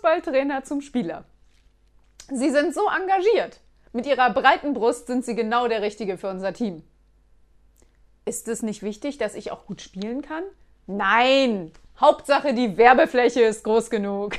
Fußballtrainer zum Spieler. Sie sind so engagiert. Mit ihrer breiten Brust sind sie genau der Richtige für unser Team. Ist es nicht wichtig, dass ich auch gut spielen kann? Nein! Hauptsache, die Werbefläche ist groß genug.